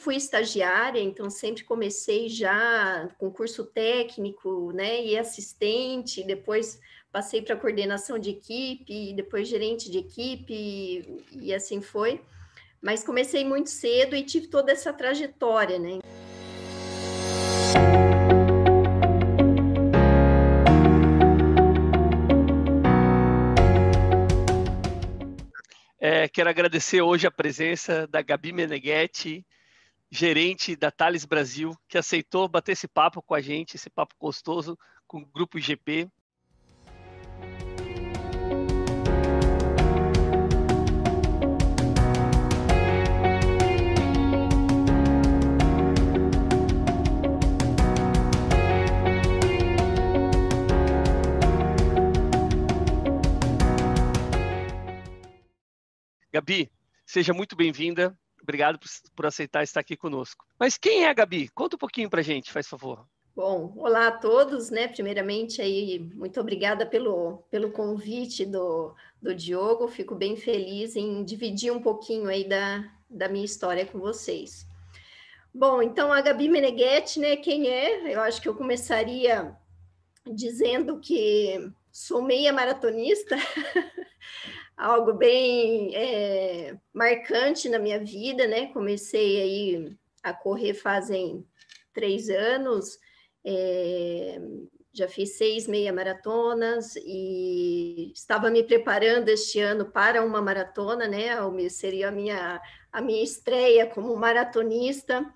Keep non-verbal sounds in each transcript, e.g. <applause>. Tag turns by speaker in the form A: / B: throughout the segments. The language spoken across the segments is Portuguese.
A: fui estagiária, então sempre comecei já com curso técnico, né, e assistente, depois passei para coordenação de equipe, depois gerente de equipe, e, assim foi. Mas comecei muito cedo e tive toda essa trajetória, né?
B: É, quero agradecer hoje a presença da Gabi Meneghetti, gerente da Thales Brasil, que aceitou bater esse papo com a gente, esse papo gostoso com o Grupo IGP. Gabi, seja muito bem-vinda. Obrigado por, por, aceitar estar aqui conosco. Mas quem é a Gabi? Conta um pouquinho para a gente, faz favor.
A: Bom, olá a todos, né? Primeiramente aí, muito obrigada pelo, pelo convite do, do Diogo. Fico bem feliz em dividir um pouquinho aí da, da minha história com vocês. Bom, então a Gabi Meneghetti, né? Quem é? Eu acho que eu começaria dizendo que sou meia maratonista. <laughs> algo bem é, marcante na minha vida, né? Comecei aí a correr fazem três anos, é, já fiz seis meia maratonas e estava me preparando este ano para uma maratona, né? Seria a minha, a minha estreia como maratonista.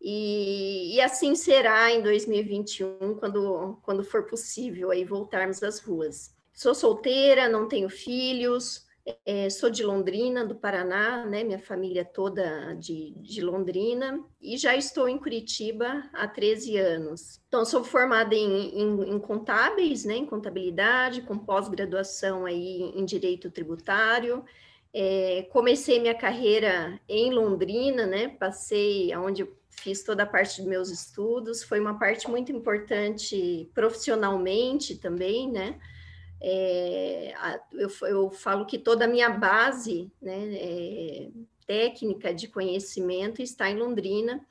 A: E, e, assim será em 2021, quando, quando for possível aí voltarmos às ruas. Sou solteira, não tenho filhos, é, sou de Londrina, do Paraná, né? Minha família toda de, de Londrina, e já estou em Curitiba há 13 anos. Então, sou formada em, em, em contábeis, né? Em contabilidade, com pós-graduação aí em direito tributário. É, comecei minha carreira em Londrina, né? Passei aonde fiz toda a parte dos meus estudos, foi uma parte muito importante profissionalmente também, né? É, eu, eu, falo que toda a minha base né, é, técnica de conhecimento está em Londrina,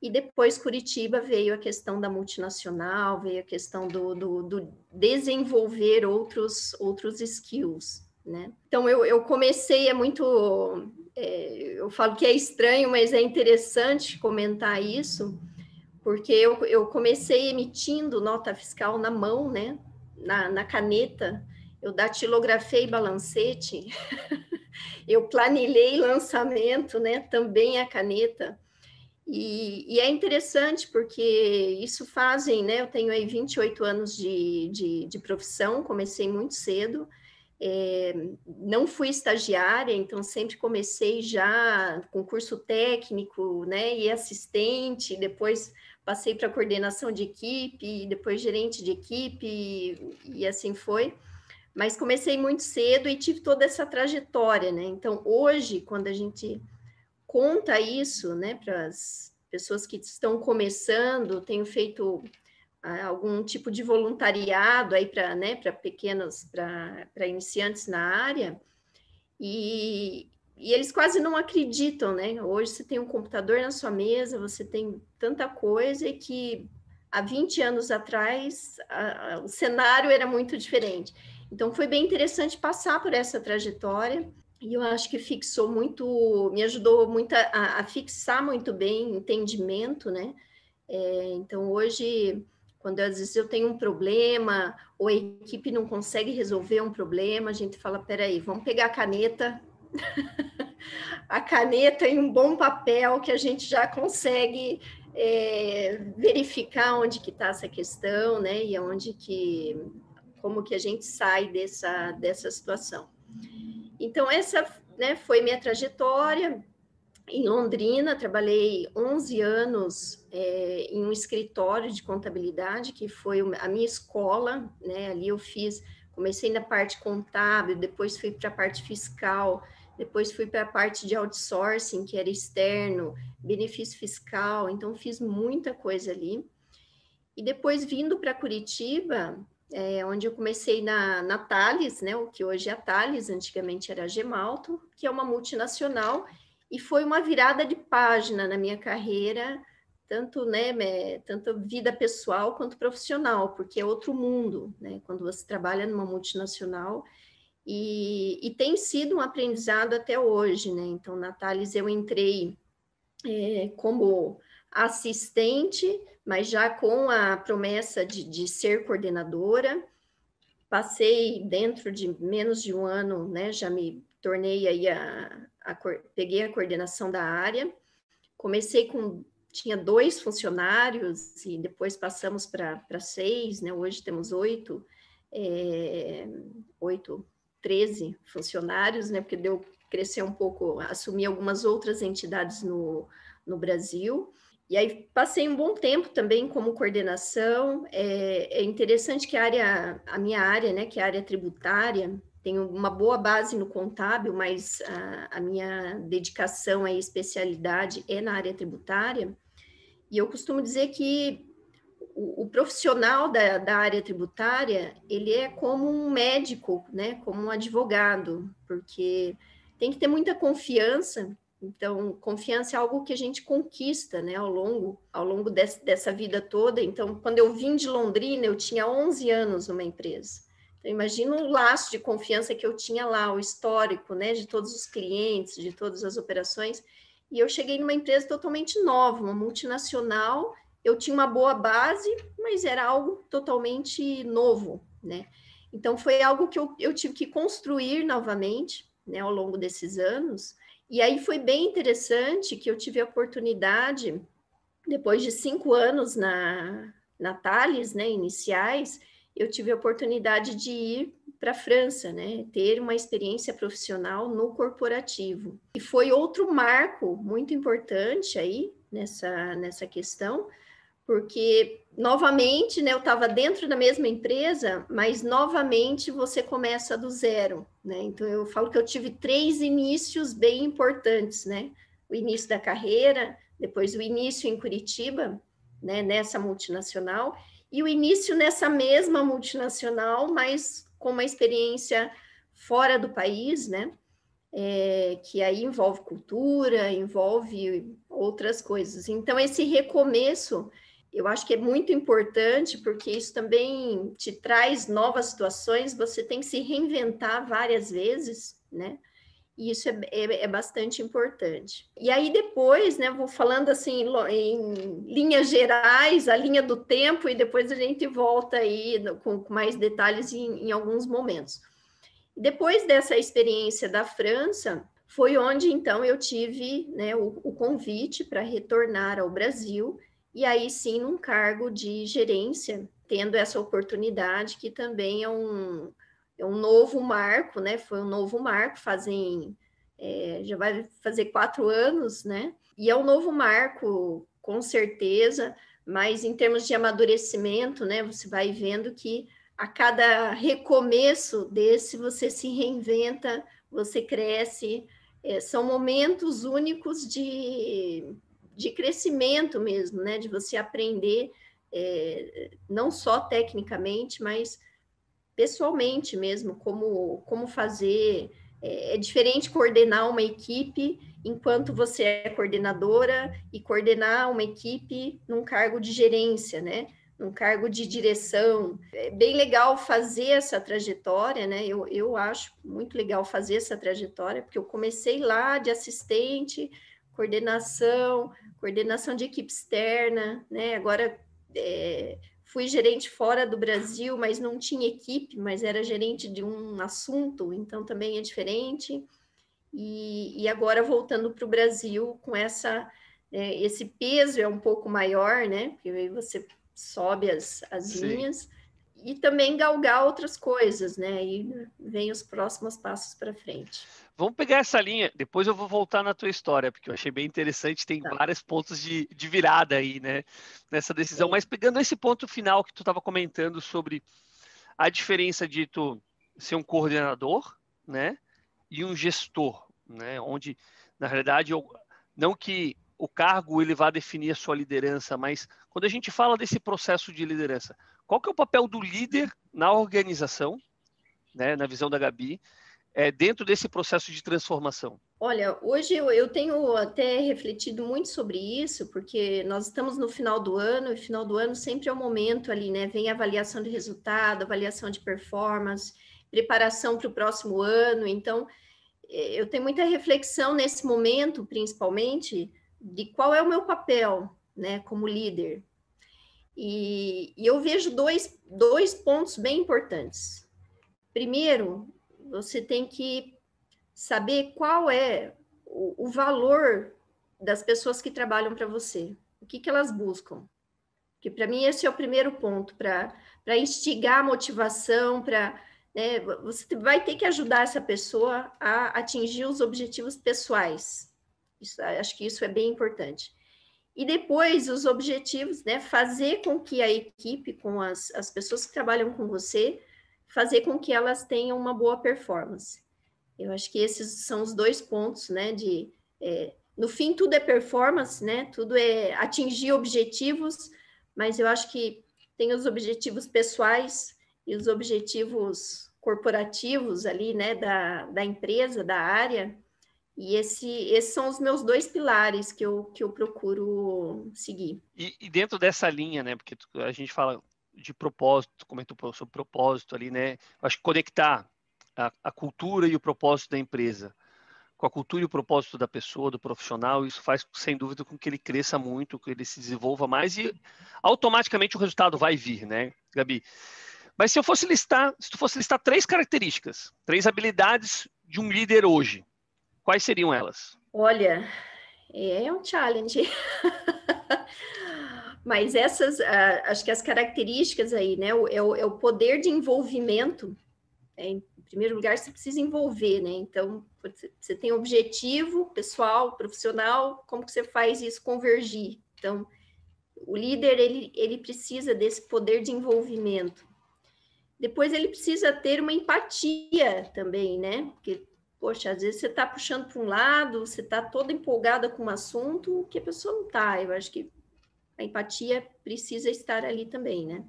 A: e depois Curitiba veio a questão da multinacional, veio a questão do, do, do desenvolver outros, outros skills. Né? Então eu, eu comecei, é muito. É, eu falo que é estranho, mas é interessante comentar isso, porque eu, eu comecei emitindo nota fiscal na mão, né? Na, na caneta, eu datilografei balancete, <laughs> eu planilhei lançamento, né, também a caneta, e, e, é interessante porque isso fazem, né, eu tenho aí 28 anos de, de, de profissão, comecei muito cedo, é, não fui estagiária, então sempre comecei já com curso técnico, né, e assistente, depois passei para coordenação de equipe, depois gerente de equipe, e, assim foi. Mas comecei muito cedo e tive toda essa trajetória, né? Então, hoje, quando a gente conta isso, né, para as pessoas que estão começando, tenho feito ah, algum tipo de voluntariado aí para né, pequenos, para iniciantes na área, e, e eles quase não acreditam, né? Hoje você tem um computador na sua mesa, você tem tanta coisa que há 20 anos atrás a, a, o cenário era muito diferente. Então foi bem interessante passar por essa trajetória e eu acho que fixou muito, me ajudou muito a, a fixar muito bem entendimento, né? É, então hoje, quando às vezes eu tenho um problema ou a equipe não consegue resolver um problema, a gente fala, peraí, vamos pegar a caneta <laughs> a caneta e um bom papel que a gente já consegue é, verificar onde que está essa questão, né? E onde que, como que a gente sai dessa, dessa situação. Então, essa né, foi minha trajetória. Em Londrina, trabalhei 11 anos é, em um escritório de contabilidade, que foi a minha escola, né? Ali eu fiz, comecei na parte contábil, depois fui para a parte fiscal, depois fui para a parte de outsourcing, que era externo, benefício fiscal, então fiz muita coisa ali. E depois vindo para Curitiba, é, onde eu comecei na, na Thales, né, o que hoje é a Thales, antigamente era a Gemalto, que é uma multinacional, e foi uma virada de página na minha carreira, tanto, né, tanto vida pessoal quanto profissional, porque é outro mundo, né, quando você trabalha numa multinacional, e, e tem sido um aprendizado até hoje, né, então, na Thales, eu entrei é, como assistente, mas já com a promessa de, de ser coordenadora, passei dentro de menos de um ano, né, já me tornei aí a, a, peguei a coordenação da área, comecei com, tinha dois funcionários e depois passamos para seis, né, hoje temos oito, é, oito, treze funcionários, né, porque deu crescer um pouco, assumir algumas outras entidades no, no Brasil, e aí passei um bom tempo também como coordenação. É, é, interessante que a área, a minha área, né, que é a área tributária, tem uma boa base no contábil, mas a, a minha dedicação e especialidade é na área tributária. E eu costumo dizer que o, o profissional da, da, área tributária, ele é como um médico, né, como um advogado, porque tem que ter muita confiança então, confiança é algo que a gente conquista, né, ao longo, ao longo desse, dessa vida toda. Então, quando eu vim de Londrina, eu tinha 11 anos numa empresa. Então, imagina o laço de confiança que eu tinha lá, o histórico, né, de todos os clientes, de todas as operações. E eu cheguei numa empresa totalmente nova, uma multinacional. Eu tinha uma boa base, mas era algo totalmente novo, né? Então, foi algo que eu, eu tive que construir novamente, né, ao longo desses anos e aí foi bem interessante que eu tive a oportunidade, depois de cinco anos na, na Thales, né, iniciais, eu tive a oportunidade de ir para a França, né, ter uma experiência profissional no corporativo. E foi outro marco muito importante aí nessa, nessa questão, porque novamente, né, eu estava dentro da mesma empresa, mas novamente você começa do zero, né? Então eu falo que eu tive três inícios bem importantes, né? O início da carreira, depois o início em Curitiba, né, nessa multinacional, e o início nessa mesma multinacional, mas com uma experiência fora do país, né? É, que aí envolve cultura, envolve outras coisas. Então, esse recomeço eu acho que é muito importante, porque isso também te traz novas situações, você tem que se reinventar várias vezes, né? E isso é, é, é bastante importante. E aí depois, né, vou falando assim em linhas gerais, a linha do tempo, e depois a gente volta aí com, mais detalhes em, em alguns momentos. Depois dessa experiência da França, foi onde então eu tive né, o, o convite para retornar ao Brasil e aí sim num cargo de gerência, tendo essa oportunidade que também é um, é um novo marco, né? Foi um novo marco, fazem é, já vai fazer quatro anos, né? E é um novo marco, com certeza, mas em termos de amadurecimento, né? Você vai vendo que a cada recomeço desse você se reinventa, você cresce, é, são momentos únicos de de crescimento mesmo, né? De você aprender é, não só tecnicamente, mas pessoalmente mesmo, como, como fazer. É, é diferente coordenar uma equipe enquanto você é coordenadora e coordenar uma equipe num cargo de gerência, né? Num cargo de direção. É bem legal fazer essa trajetória, né? Eu, eu acho muito legal fazer essa trajetória, porque eu comecei lá de assistente, coordenação, coordenação de equipe externa, né? Agora é, fui gerente fora do Brasil, mas não tinha equipe, mas era gerente de um assunto, então também é diferente. E, e agora voltando para o Brasil com essa é, esse peso é um pouco maior, né? Porque aí você sobe as, as linhas e também galgar outras coisas, né? E vem os próximos passos para frente.
B: Vamos pegar essa linha, depois eu vou voltar na tua história, porque eu achei bem interessante, tem tá. vários pontos de, de virada aí, né, nessa decisão. Sim. Mas pegando esse ponto final que tu estava comentando sobre a diferença de tu ser um coordenador, né, e um gestor, né, onde, na realidade, eu, não que o cargo ele vá definir a sua liderança, mas quando a gente fala desse processo de liderança, qual que é o papel do líder na organização, né, na visão da Gabi, é, dentro desse processo de transformação?
A: Olha, hoje eu, eu, tenho até refletido muito sobre isso, porque nós estamos no final do ano, e final do ano sempre é o um momento ali, né? Vem avaliação de resultado, avaliação de performance, preparação para o próximo ano. Então, eh, eu tenho muita reflexão nesse momento, principalmente, de qual é o meu papel, né, como líder. E, e eu vejo dois, dois pontos bem importantes. Primeiro, você tem que saber qual é o, o valor das pessoas que trabalham para você, o que, que elas buscam. Porque para mim esse é o primeiro ponto, para instigar a motivação, para né, você vai ter que ajudar essa pessoa a atingir os objetivos pessoais. Isso, acho que isso é bem importante. E depois os objetivos, né, fazer com que a equipe, com as, as pessoas que trabalham com você, fazer com que elas tenham uma boa performance. Eu acho que esses são os dois pontos, né? De é, no fim tudo é performance, né? Tudo é atingir objetivos, mas eu acho que tem os objetivos pessoais e os objetivos corporativos ali, né? Da, da empresa, da área. E esse, esses são os meus dois pilares que eu, que eu procuro seguir.
B: E, e dentro dessa linha, né? Porque a gente fala de propósito, comentou sobre propósito ali, né? Acho que conectar a, a cultura e o propósito da empresa com a cultura e o propósito da pessoa, do profissional, isso faz, sem dúvida, com que ele cresça muito, que ele se desenvolva mais e automaticamente o resultado vai vir, né, Gabi? Mas se eu fosse listar, se tu fosse listar três características, três habilidades de um líder hoje, quais seriam elas?
A: Olha, é um challenge. <laughs> Mas essas, uh, acho que as características aí, né, é o, é o poder de envolvimento é, primeiro lugar, você precisa envolver, né? Então, você tem objetivo pessoal, profissional, como que você faz isso convergir? Então, o líder, ele, ele precisa desse poder de envolvimento. Depois, ele precisa ter uma empatia também, né? Porque, poxa, às vezes você está puxando para um lado, você está toda empolgada com um assunto que a pessoa não está. Eu acho que a empatia precisa estar ali também, né?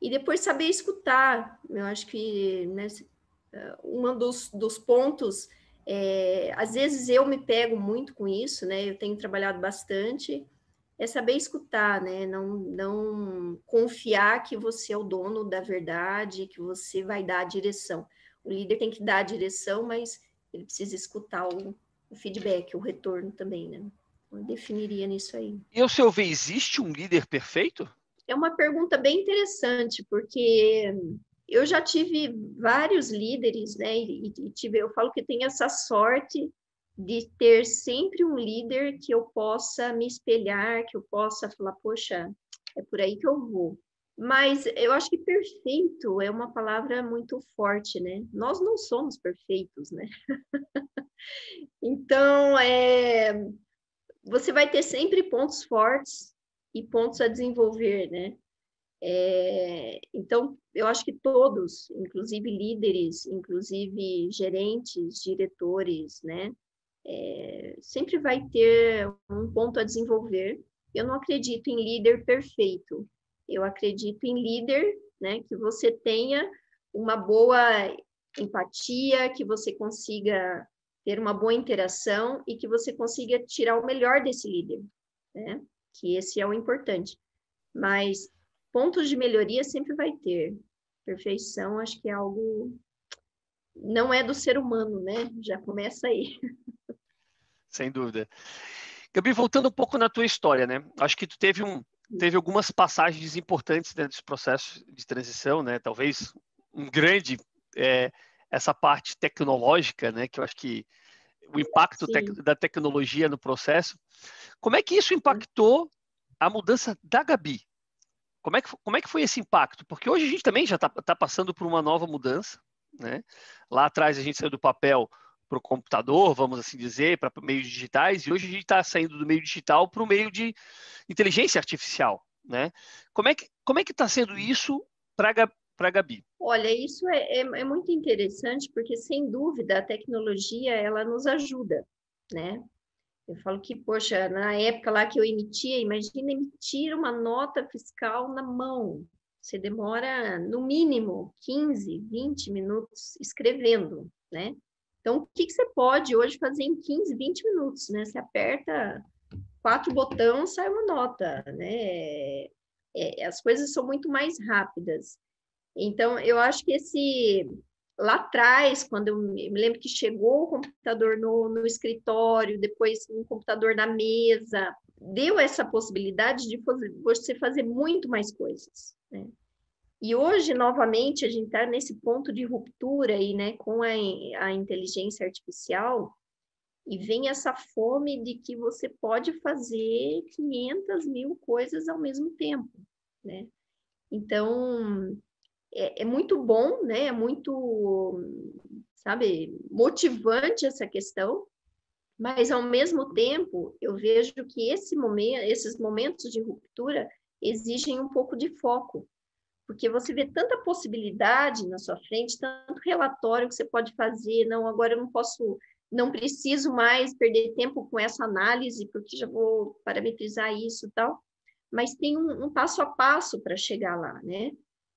A: E depois saber escutar. Eu acho que né, um dos, dos pontos, é, às vezes eu me pego muito com isso, né? Eu tenho trabalhado bastante, é saber escutar, né? Não, não confiar que você é o dono da verdade, que você vai dar a direção. O líder tem que dar a direção, mas ele precisa escutar o, o feedback, o retorno também, né? Eu definiria nisso aí.
B: E ao seu ver, existe um líder perfeito?
A: É uma pergunta bem interessante, porque eu já tive vários líderes, né? E, e tive, eu falo que tenho essa sorte de ter sempre um líder que eu possa me espelhar, que eu possa falar, poxa, é por aí que eu vou. Mas eu acho que perfeito é uma palavra muito forte, né? Nós não somos perfeitos, né? <laughs> então, é, você vai ter sempre pontos fortes e pontos a desenvolver, né? É, então, eu acho que todos, inclusive líderes, inclusive gerentes, diretores, né, é, sempre vai ter um ponto a desenvolver. Eu não acredito em líder perfeito. Eu acredito em líder, né, que você tenha uma boa empatia, que você consiga ter uma boa interação e que você consiga tirar o melhor desse líder, né? Que esse é o importante. Mas pontos de melhoria sempre vai ter. Perfeição, acho que é algo. Não é do ser humano, né? Já começa aí. <laughs>
B: Sem dúvida. Gabi, voltando um pouco na tua história, né? Acho que tu teve, um, teve algumas passagens importantes dentro desse processo de transição, né? Talvez um grande é, essa parte tecnológica, né? Que eu acho que o impacto tec da tecnologia no processo. Como é que isso impactou a mudança da Gabi? Como é, que, como é que foi esse impacto? Porque hoje a gente também já está tá passando por uma nova mudança. Né? Lá atrás a gente saiu do papel para o computador, vamos assim dizer, para meios digitais, e hoje a gente está saindo do meio digital para o meio de inteligência artificial. Né? Como é que como é que está sendo isso para a Gabi?
A: Olha, isso é, é, é, muito interessante porque sem dúvida a tecnologia ela nos ajuda, né? Eu falo que, poxa, na época lá que eu emitia, imagina emitir uma nota fiscal na mão. Você demora, no mínimo, 15, 20 minutos escrevendo, né? Então, o que, que você pode hoje fazer em 15, 20 minutos, né? Você aperta quatro botões, sai uma nota, né? É, as coisas são muito mais rápidas. Então, eu acho que esse lá atrás, quando eu me lembro que chegou o computador no, no escritório, depois um computador na mesa, deu essa possibilidade de você fazer muito mais coisas. Né? E hoje, novamente, a gente está nesse ponto de ruptura aí, né, com a, a inteligência artificial, e vem essa fome de que você pode fazer 500 mil coisas ao mesmo tempo, né? Então, é, é muito bom, né? É muito, sabe, motivante essa questão, mas ao mesmo tempo eu vejo que esse momento, esses momentos de ruptura exigem um pouco de foco, porque você vê tanta possibilidade na sua frente, tanto relatório que você pode fazer, não, agora eu não posso, não preciso mais perder tempo com essa análise, porque já vou parametrizar isso e tal, mas tem um, um passo a passo para chegar lá, né?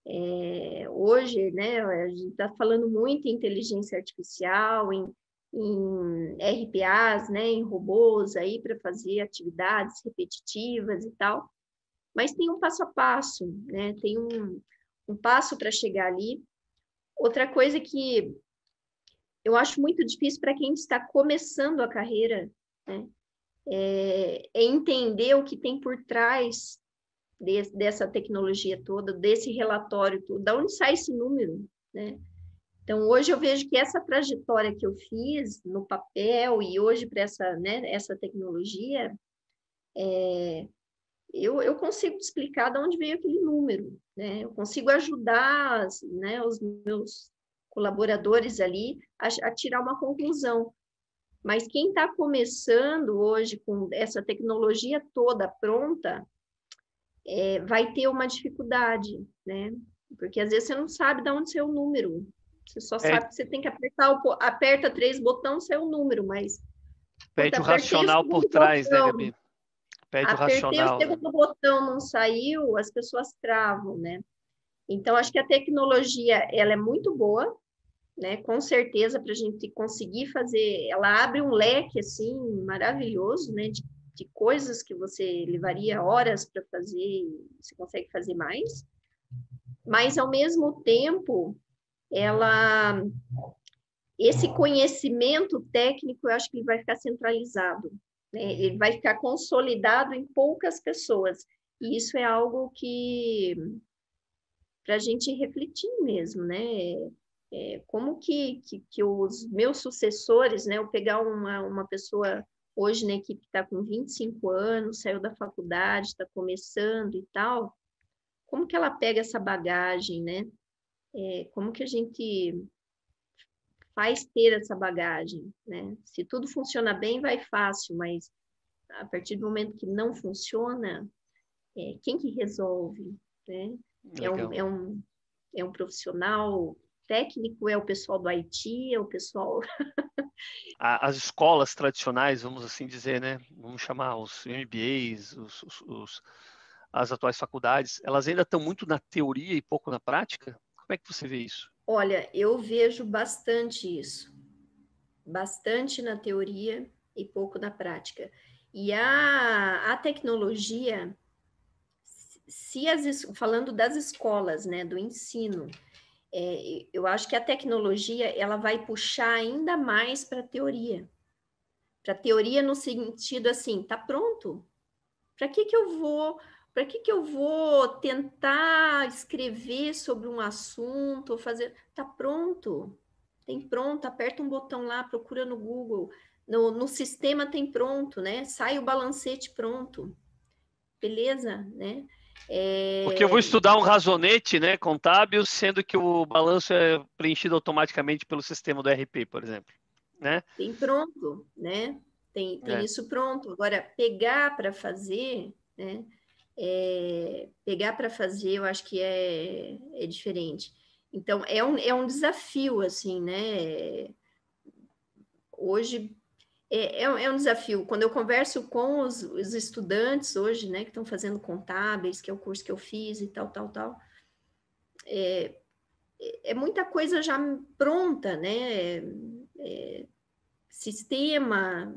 A: É, hoje, né, a gente está falando muito em inteligência artificial, em, em RPAs, né, em robôs aí para fazer atividades repetitivas e tal, mas tem um passo a passo, né, tem um, um passo para chegar ali. Outra coisa que eu acho muito difícil para quem está começando a carreira, né, é, é entender o que tem por trás de, dessa tecnologia toda, desse relatório todo, da onde sai esse número, né? Então, hoje eu vejo que essa trajetória que eu fiz no papel e hoje para essa, né, essa tecnologia, é, eu, eu consigo explicar de onde veio aquele número, né? Eu consigo ajudar né, os meus colaboradores ali a, a tirar uma conclusão. Mas quem está começando hoje com essa tecnologia toda pronta, é, vai ter uma dificuldade, né? Porque às vezes você não sabe de onde saiu o número. Você só é. sabe que você tem que apertar o, aperta três botões, o número, mas.
B: Pede o racional por trás, né, Gabi?
A: Pede o racional. o segundo né? botão não saiu, as pessoas travam, né? Então, acho que a tecnologia, ela é muito boa, né? Com certeza, para a gente conseguir fazer, ela abre um leque, assim, maravilhoso, né? De de coisas que você levaria horas para fazer, você consegue fazer mais. Mas, ao mesmo tempo, ela esse conhecimento técnico, eu acho que ele vai ficar centralizado? Ele vai ficar consolidado em poucas pessoas. E isso é algo que, para a gente refletir mesmo, né? É, como que, que, que, os meus sucessores, né? Eu pegar uma, uma pessoa Hoje, na equipe está com 25 anos, saiu da faculdade, está começando e tal. Como que ela pega essa bagagem, né? É, como que a gente faz ter essa bagagem, né? Se tudo funciona bem, vai fácil, mas a partir do momento que não funciona, é, quem que resolve, né? É um, é um, é um profissional técnico, é o pessoal do IT, é o pessoal <laughs>
B: as escolas tradicionais, vamos assim dizer, né? Vamos chamar os MBAs, os, os, os, as atuais faculdades, elas ainda estão muito na teoria e pouco na prática? Como é que você vê isso?
A: Olha, eu vejo bastante isso. Bastante na teoria e pouco na prática. E a, a tecnologia, se as, falando das escolas, né, do ensino, é, eu acho que a tecnologia ela vai puxar ainda mais para a teoria. Para a teoria no sentido assim, tá pronto. Para que que eu vou, para que que eu vou tentar escrever sobre um assunto ou fazer, tá pronto. Tem pronto, aperta um botão lá, procura no Google, no, no sistema tem pronto, né? Sai o balancete pronto. Beleza, né?
B: É... Porque eu vou estudar um razonete né, contábil, sendo que o balanço é preenchido automaticamente pelo sistema do RP, por exemplo. Né?
A: Tem pronto, né? Tem, tem é. isso pronto. Agora, pegar para fazer, né? É, pegar para fazer, eu acho que é, é diferente. Então, é um, é um desafio, assim, né? Hoje, é, é, é, um desafio. Quando eu converso com os, os estudantes hoje, né, que estão fazendo contábeis, que é o curso que eu fiz e tal, tal, tal, é, é muita coisa já pronta, né? é, sistema,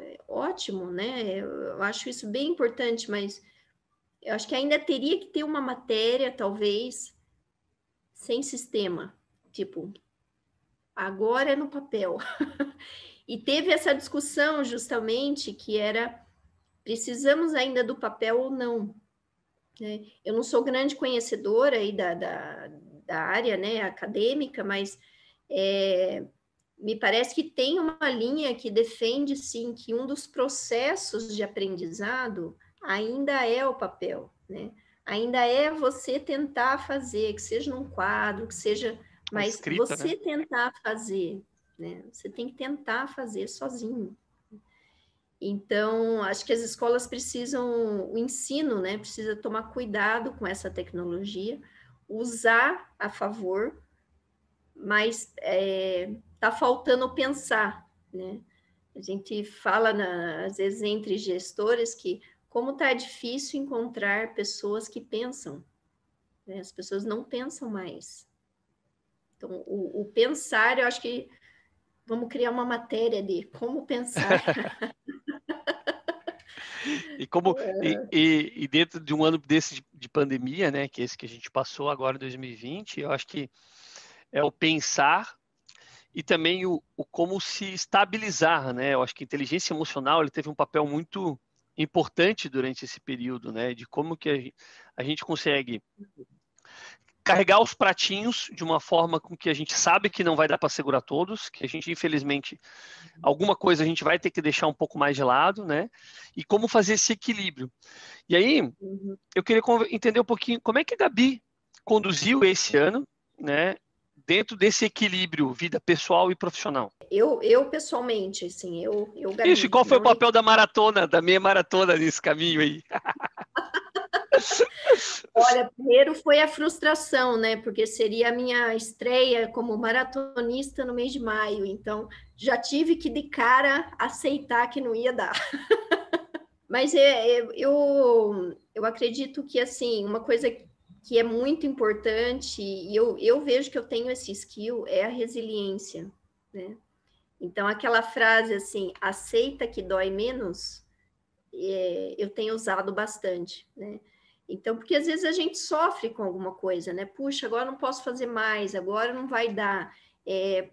A: é ótimo, né? Eu acho isso bem importante, mas eu acho que ainda teria que ter uma matéria, talvez, sem sistema, tipo, agora é no papel. <laughs> e teve essa discussão justamente que era precisamos ainda do papel ou não. Né? Eu não sou grande conhecedora aí da, da, da área né, acadêmica, mas é, me parece que tem uma linha que defende sim que um dos processos de aprendizado ainda é o papel, né? Ainda é você tentar fazer, que seja num quadro, que seja, mas escrita, você né? tentar fazer, né? Você tem que tentar fazer sozinho. Então, acho que as escolas precisam, o ensino, né, precisa tomar cuidado com essa tecnologia, usar a favor, mas é, tá faltando pensar, né? A gente fala, na, às vezes, entre gestores que como tá difícil encontrar pessoas que pensam, né? As pessoas não pensam mais. Então, o, o pensar, eu acho que vamos criar uma matéria de como pensar. <laughs> <laughs>
B: e como é. e, e, dentro de um ano desse de, de, pandemia, né, que é esse que a gente passou agora em 2020, eu acho que é o pensar e também o, o como se estabilizar, né? Eu acho que a inteligência emocional ele teve um papel muito importante durante esse período, né? De como que a gente, consegue carregar os pratinhos de uma forma com que a gente sabe que não vai dar para segurar todos, que a gente, infelizmente, alguma coisa a gente vai ter que deixar um pouco mais de lado, né? E como fazer esse equilíbrio. E aí, uhum. eu queria entender um pouquinho como é que a Gabi conduziu esse ano, né? Dentro desse equilíbrio, vida pessoal e profissional.
A: Eu, eu pessoalmente, assim, eu, eu
B: Gabi, Isso, qual foi o papel da maratona, da meia maratona nesse caminho aí? <laughs>
A: Olha, primeiro foi a frustração, né? Porque seria a minha estreia como maratonista no mês de maio. Então, já tive que de cara aceitar que não ia dar. <laughs> Mas é, é, eu, eu acredito que, assim, uma coisa que é muito importante, e eu, eu vejo que eu tenho esse skill, é a resiliência, né? Então, aquela frase assim, aceita que dói menos, é, eu tenho usado bastante, né? Então, porque às vezes a gente sofre com alguma coisa, né? Puxa, agora não posso fazer mais, agora não vai dar. É,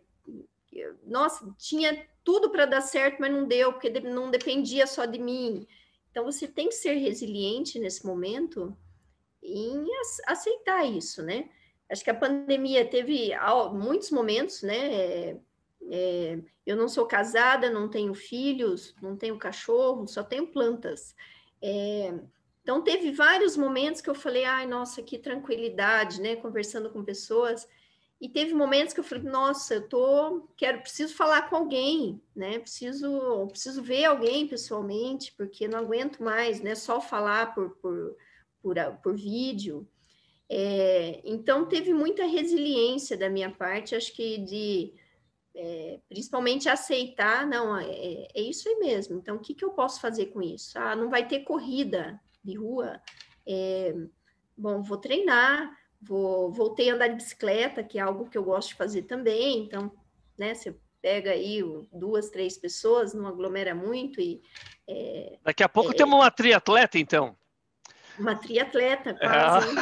A: nossa, tinha tudo para dar certo, mas não deu, porque não dependia só de mim. Então, você tem que ser resiliente nesse momento em aceitar isso, né? Acho que a pandemia teve muitos momentos, né? É, é, eu não sou casada, não tenho filhos, não tenho cachorro, só tenho plantas. É, então, teve vários momentos que eu falei, ai, nossa, que tranquilidade, né? Conversando com pessoas. E teve momentos que eu falei, nossa, eu tô, quero, preciso falar com alguém, né? Preciso, preciso ver alguém pessoalmente, porque não aguento mais, né? Só falar por, por, por, por vídeo. É, então, teve muita resiliência da minha parte, acho que de é, principalmente aceitar, não, é, é, isso aí mesmo. Então, o que, que eu posso fazer com isso? Ah, não vai ter corrida, de rua, é, bom, vou treinar, vou voltei a andar de bicicleta, que é algo que eu gosto de fazer também, então, né, você pega aí duas, três pessoas, não aglomera muito e...
B: É, Daqui a pouco é, temos uma triatleta, então.
A: Uma triatleta, é. quase. É.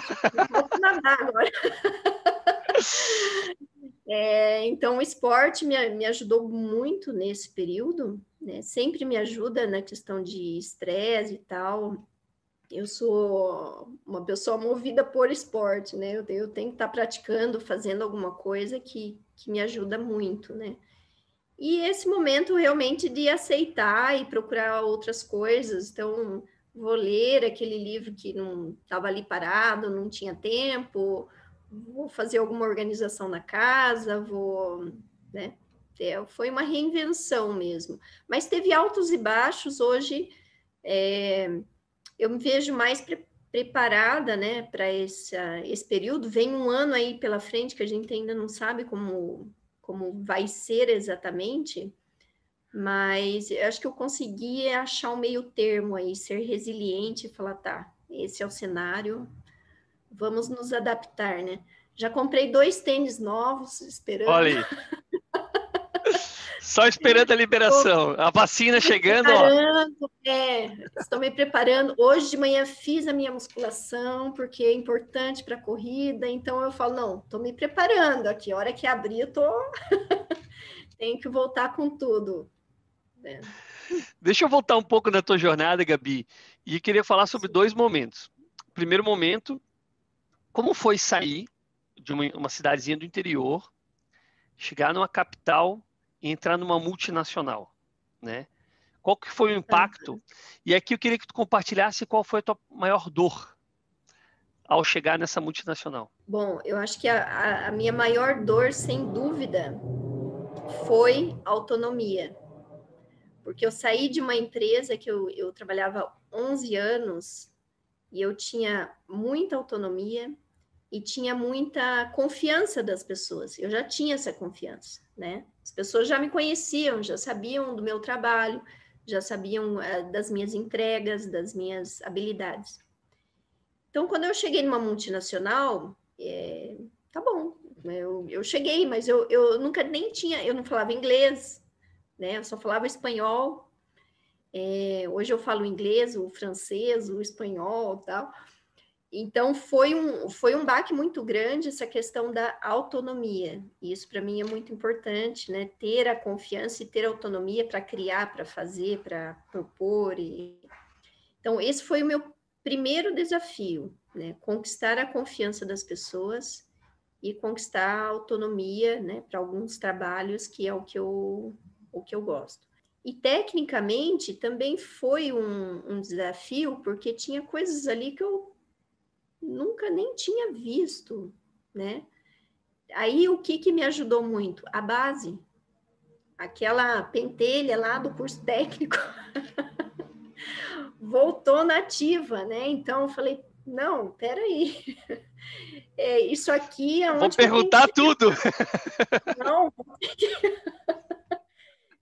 A: Vou nadar agora. <laughs> É, então, o esporte me, me ajudou muito nesse período, né? sempre me ajuda na questão de estresse e tal eu sou uma pessoa movida por esporte, né? Eu, eu tenho que estar praticando, fazendo alguma coisa que, que me ajuda muito, né? E esse momento realmente de aceitar e procurar outras coisas. Então, vou ler aquele livro que não estava ali parado, não tinha tempo, vou fazer alguma organização na casa, vou, né? É, foi uma reinvenção mesmo. Mas teve altos e baixos. Hoje, é, eu me vejo mais pre preparada, né, para esse, esse período. Vem um ano aí pela frente que a gente ainda não sabe como, como vai ser exatamente, mas eu acho que eu consegui achar um meio termo aí, ser resiliente e falar, tá, esse é o cenário, vamos nos adaptar, né? Já comprei dois tênis novos, esperando.
B: Olha aí. <laughs> Só esperando a liberação, a vacina chegando.
A: Preparando, é, estou me preparando. Hoje de manhã fiz a minha musculação, porque é importante para a corrida, então eu falo, não, estou me preparando aqui, a hora que abrir, eu tô... <laughs> tenho que voltar com tudo.
B: É. Deixa eu voltar um pouco na tua jornada, Gabi, e queria falar sobre dois momentos. Primeiro momento, como foi sair de uma, uma cidadezinha do interior, chegar numa capital e entrar numa multinacional, né? Qual que foi o impacto? E aqui eu queria que tu compartilhasse qual foi a tua maior dor ao chegar nessa multinacional.
A: Bom, eu acho que a, a minha maior dor, sem dúvida, foi autonomia. Porque eu saí de uma empresa que eu, eu trabalhava 11 anos e eu tinha muita autonomia, e tinha muita confiança das pessoas. Eu já tinha essa confiança, né? As pessoas já me conheciam, já sabiam do meu trabalho, já sabiam uh, das minhas entregas, das minhas habilidades. Então, quando eu cheguei numa multinacional, é, tá bom, eu, eu cheguei, mas eu, eu nunca nem tinha, eu não falava inglês, né? Eu só falava espanhol. É, hoje eu falo inglês, o francês, o espanhol, tal. Então, foi um, foi um baque muito grande essa questão da autonomia. Isso, para mim, é muito importante, né? Ter a confiança e ter autonomia para criar, para fazer, para propor. E... Então, esse foi o meu primeiro desafio, né? Conquistar a confiança das pessoas e conquistar a autonomia, né? Para alguns trabalhos, que é o que eu, o que eu gosto. E tecnicamente também foi um, um desafio, porque tinha coisas ali que eu nunca nem tinha visto, né? Aí o que, que me ajudou muito? A base, aquela pentelha lá do curso técnico <laughs> voltou nativa, né? Então eu falei, não, peraí. É, isso aqui é
B: Vou perguntar tudo. <laughs>
A: Não,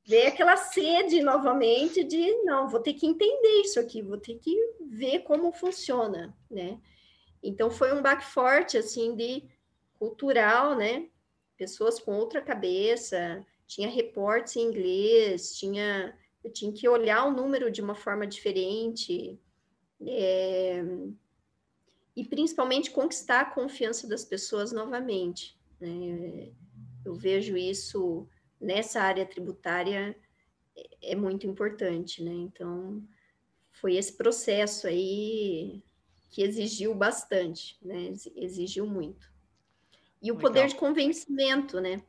A: ver aquela sede novamente de não, vou ter que entender isso aqui, vou ter que ver como funciona, né? Então foi um baque forte assim de cultural, né? Pessoas com outra cabeça, tinha reportes em inglês, tinha eu tinha que olhar o número de uma forma diferente. É, e principalmente conquistar a confiança das pessoas novamente. Né? Eu vejo isso nessa área tributária é, é muito importante, né? Então foi esse processo aí que exigiu bastante, né? Exigiu muito. E o Legal. poder de convencimento, né?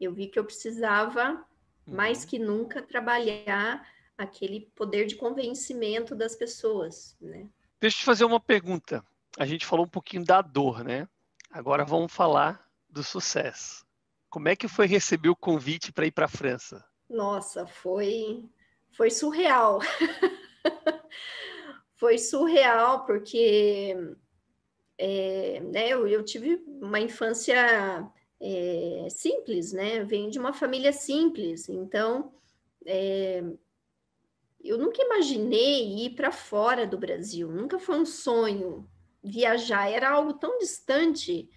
A: Eu vi que eu precisava, uhum. mais que nunca, trabalhar aquele poder de convencimento das pessoas, né?
B: Deixa eu te fazer uma pergunta. A gente falou um pouquinho da dor, né? Agora vamos falar do sucesso. Como é que foi receber o convite para ir para a França?
A: Nossa, foi foi surreal. <laughs> foi surreal, porque é, né, eu, eu, tive uma infância é, simples, né? Eu venho de uma família simples, então é, eu nunca imaginei ir para fora do Brasil, nunca foi um sonho viajar, era algo tão distante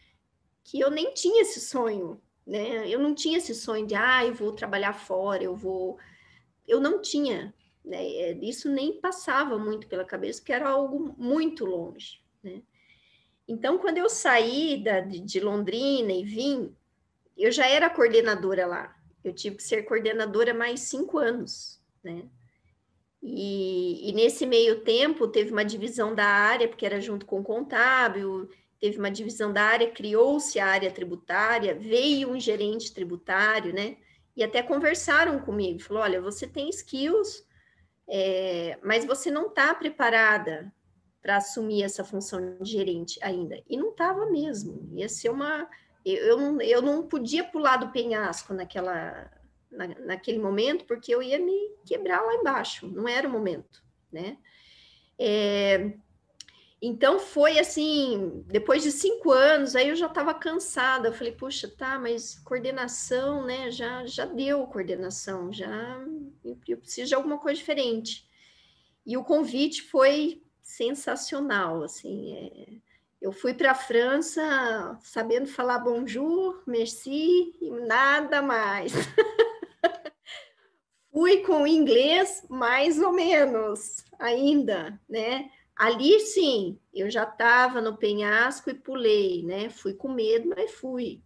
A: que eu nem tinha esse sonho, né? Eu não tinha esse sonho de, ah, eu vou trabalhar fora, eu vou. Eu não tinha, né? É, isso nem passava muito pela cabeça, que era algo muito longe. Né? Então, quando eu saí da, de Londrina e vim, eu já era coordenadora lá. Eu tive que ser coordenadora mais cinco anos, né? E, e, nesse meio tempo teve uma divisão da área, porque era junto com o contábil, teve uma divisão da área, criou-se a área tributária, veio um gerente tributário, né? E até conversaram comigo, falou: olha, você tem skills, é, mas você não está preparada para assumir essa função de gerente ainda. E não estava mesmo. Ia ser uma. Eu, eu, não, eu não podia pular do penhasco naquela, na, naquele momento, porque eu ia me quebrar lá embaixo. Não era o momento, né? É, então foi assim, depois de cinco anos, aí eu já estava cansada. Eu falei, puxa, tá, mas coordenação, né? Já, já deu coordenação, já eu, preciso de alguma coisa diferente. E o convite foi sensacional, assim. É, eu fui para a França sabendo falar bonjour, merci e nada mais. <laughs> Fui com inglês mais ou menos ainda, né? Ali sim, eu já estava no penhasco e pulei, né? Fui com medo, mas fui.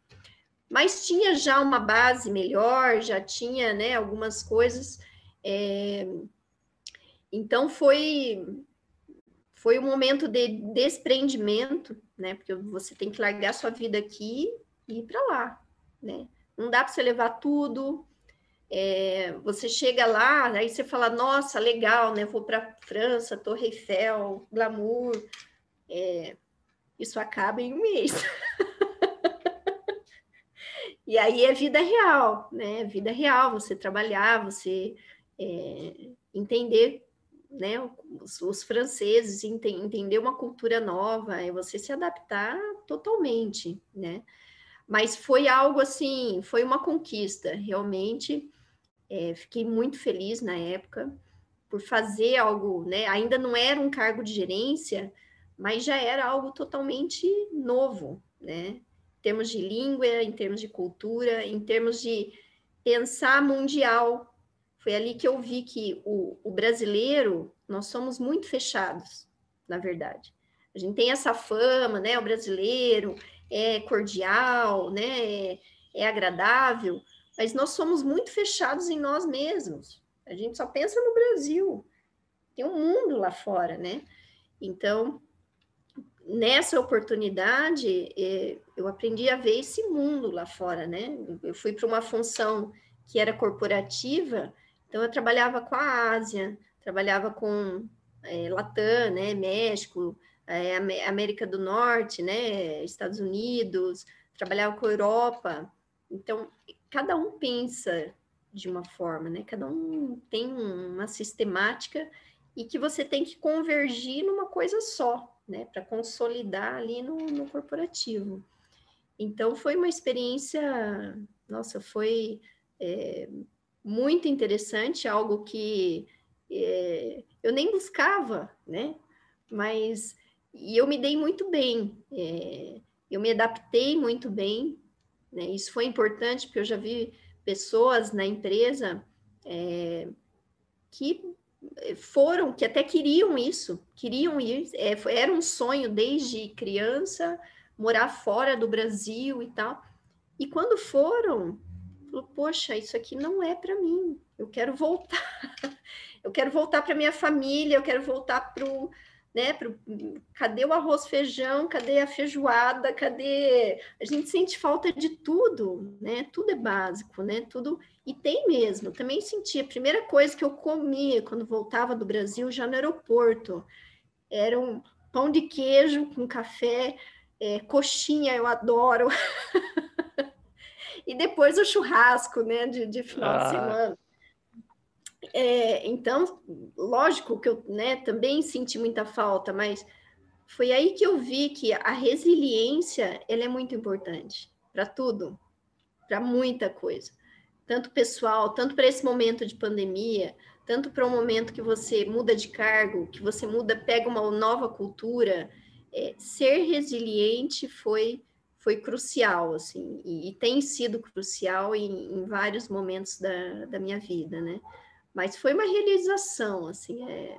A: Mas tinha já uma base melhor, já tinha, né, algumas coisas. É... Então foi foi um momento de desprendimento, né? Porque você tem que largar sua vida aqui e ir para lá, né? Não dá para você levar tudo, é, você chega lá, aí você fala, nossa, legal, né? Vou para França, Torre Eiffel, glamour. É, isso acaba em um mês. <laughs> e aí é vida real, né? Vida real, você trabalhar, você é, entender né, os, os franceses, ent entender uma cultura nova, é você se adaptar totalmente, né? Mas foi algo assim, foi uma conquista, realmente é, fiquei muito feliz na época por fazer algo, né? Ainda não era um cargo de gerência, mas já era algo totalmente novo, né? Em termos de língua, em termos de cultura, em termos de pensar mundial. Foi ali que eu vi que o, o brasileiro, nós somos muito fechados, na verdade. A gente tem essa fama, né? O brasileiro é cordial, né? É, é agradável, mas nós somos muito fechados em nós mesmos. A gente só pensa no Brasil. Tem um mundo lá fora, né? Então, nessa oportunidade, é, eu aprendi a ver esse mundo lá fora, né? Eu fui para uma função que era corporativa, então eu trabalhava com a Ásia, trabalhava com é, Latam, né? México, é, América do Norte, né? Estados Unidos, trabalhava com a Europa. Então, cada um pensa de uma forma, né? Cada um tem uma sistemática e que você tem que convergir numa coisa só, né? Para consolidar ali no, no, corporativo. Então foi uma experiência, nossa, foi é, muito interessante, algo que é, eu nem buscava, né? Mas e eu me dei muito bem, é, eu me adaptei muito bem né? Isso foi importante, porque eu já vi pessoas na empresa é, que foram, que até queriam isso, queriam ir, é, era um sonho desde criança, morar fora do Brasil e tal. E quando foram, falou, poxa, isso aqui não é para mim, eu quero voltar, <laughs> eu quero voltar para minha família, eu quero voltar para o né? Pro, cadê o arroz feijão? Cadê a feijoada? Cadê? A gente sente falta de tudo, né? Tudo é básico, né? Tudo e tem mesmo. Também senti a primeira coisa que eu comia quando voltava do Brasil já no aeroporto era um pão de queijo com café, é, coxinha, eu adoro. <laughs> e depois o churrasco, né? De, de final ah. de semana. É, então, lógico que eu né, também senti muita falta, mas foi aí que eu vi que a resiliência ela é muito importante para tudo, para muita coisa, tanto pessoal, tanto para esse momento de pandemia, tanto para um momento que você muda de cargo, que você muda, pega uma nova cultura. É, ser resiliente foi foi crucial, assim, e, e tem sido crucial em, em vários momentos da, da minha vida, né? Mas foi uma realização, assim, é,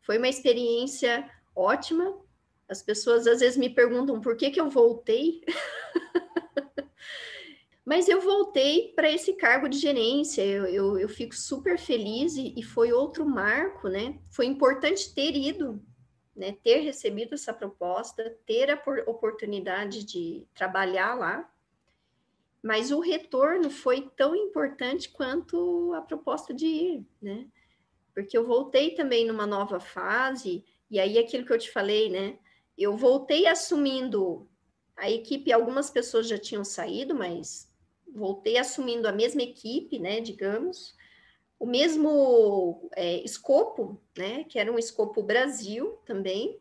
A: foi uma experiência ótima. As pessoas às vezes me perguntam por que, que eu voltei. <laughs> Mas eu voltei para esse cargo de gerência, eu, eu, eu fico super feliz e, e, foi outro marco, né? Foi importante ter ido, né? ter recebido essa proposta, ter a oportunidade de trabalhar lá, mas o retorno foi tão importante quanto a proposta de ir, né? Porque eu voltei também numa nova fase, e aí aquilo que eu te falei, né? Eu voltei assumindo a equipe, algumas pessoas já tinham saído, mas voltei assumindo a mesma equipe, né? Digamos, o mesmo é, escopo, né? Que era um escopo Brasil também,